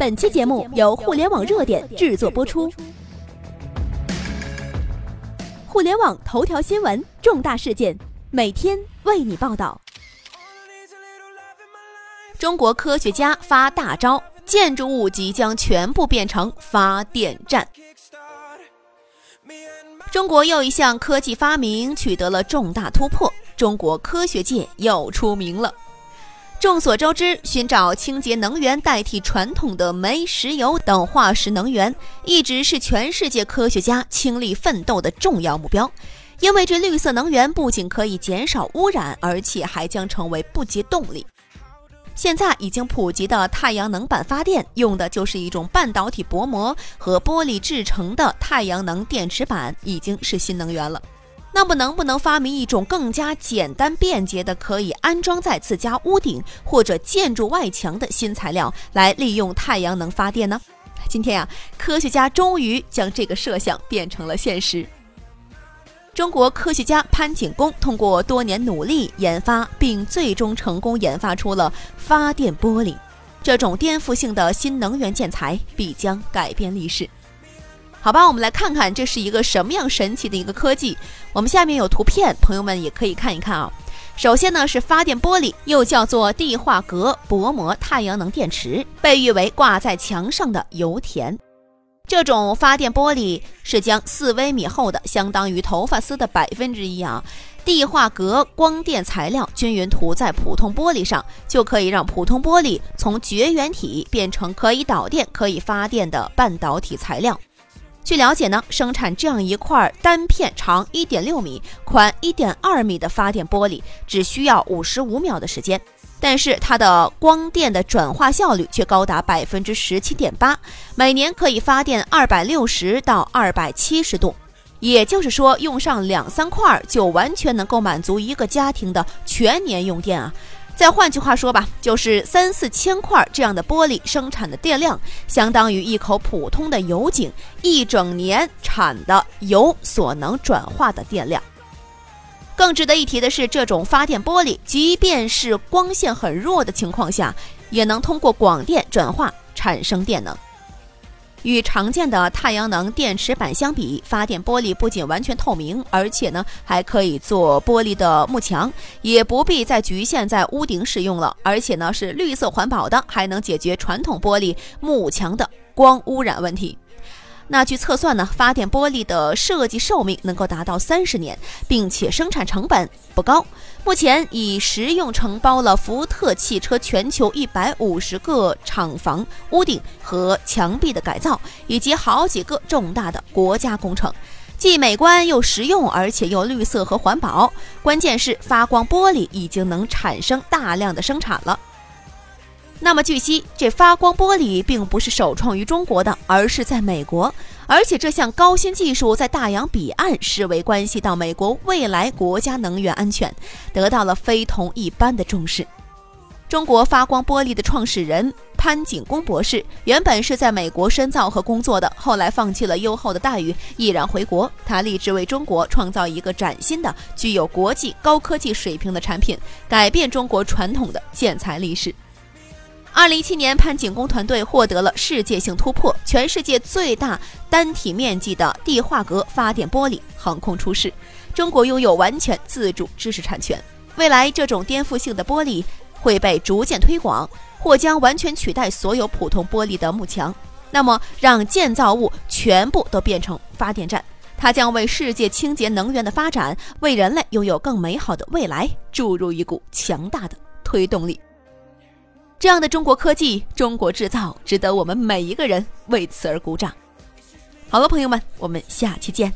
本期节目由互联网热点制作播出。互联网头条新闻，重大事件，每天为你报道。中国科学家发大招，建筑物即将全部变成发电站。中国又一项科技发明取得了重大突破，中国科学界又出名了。众所周知，寻找清洁能源代替传统的煤、石油等化石能源，一直是全世界科学家倾力奋斗的重要目标。因为这绿色能源不仅可以减少污染，而且还将成为不竭动力。现在已经普及的太阳能板发电，用的就是一种半导体薄膜和玻璃制成的太阳能电池板，已经是新能源了。那么，能不能发明一种更加简单便捷的，可以安装在自家屋顶或者建筑外墙的新材料，来利用太阳能发电呢？今天呀，科学家终于将这个设想变成了现实。中国科学家潘景功通过多年努力研发，并最终成功研发出了发电玻璃，这种颠覆性的新能源建材必将改变历史。好吧，我们来看看这是一个什么样神奇的一个科技。我们下面有图片，朋友们也可以看一看啊。首先呢是发电玻璃，又叫做地化镉薄膜太阳能电池，被誉为挂在墙上的油田。这种发电玻璃是将四微米厚的，相当于头发丝的百分之一啊，地化镉光电材料均匀涂在普通玻璃上，就可以让普通玻璃从绝缘体变成可以导电、可以发电的半导体材料。据了解呢，生产这样一块单片长一点六米、宽一点二米的发电玻璃，只需要五十五秒的时间。但是它的光电的转化效率却高达百分之十七点八，每年可以发电二百六十到二百七十度，也就是说用上两三块就完全能够满足一个家庭的全年用电啊！再换句话说吧，就是三四千块这样的玻璃生产的电量，相当于一口普通的油井一整年产的油所能转化的电量。更值得一提的是，这种发电玻璃，即便是光线很弱的情况下，也能通过广电转化产生电能。与常见的太阳能电池板相比，发电玻璃不仅完全透明，而且呢还可以做玻璃的幕墙，也不必再局限在屋顶使用了。而且呢是绿色环保的，还能解决传统玻璃幕墙的光污染问题。那据测算呢，发电玻璃的设计寿命能够达到三十年，并且生产成本不高。目前已实用承包了福特汽车全球一百五十个厂房屋顶和墙壁的改造，以及好几个重大的国家工程，既美观又实用，而且又绿色和环保。关键是发光玻璃已经能产生大量的生产了。那么据悉，这发光玻璃并不是首创于中国的，而是在美国。而且这项高新技术在大洋彼岸视为关系到美国未来国家能源安全，得到了非同一般的重视。中国发光玻璃的创始人潘景公博士原本是在美国深造和工作的，后来放弃了优厚的待遇，毅然回国。他立志为中国创造一个崭新的、具有国际高科技水平的产品，改变中国传统的建材历史。二零一七年，潘景功团队获得了世界性突破，全世界最大单体面积的地化镉发电玻璃横空出世。中国拥有完全自主知识产权，未来这种颠覆性的玻璃会被逐渐推广，或将完全取代所有普通玻璃的幕墙。那么，让建造物全部都变成发电站，它将为世界清洁能源的发展，为人类拥有更美好的未来注入一股强大的推动力。这样的中国科技、中国制造，值得我们每一个人为此而鼓掌。好了，朋友们，我们下期见。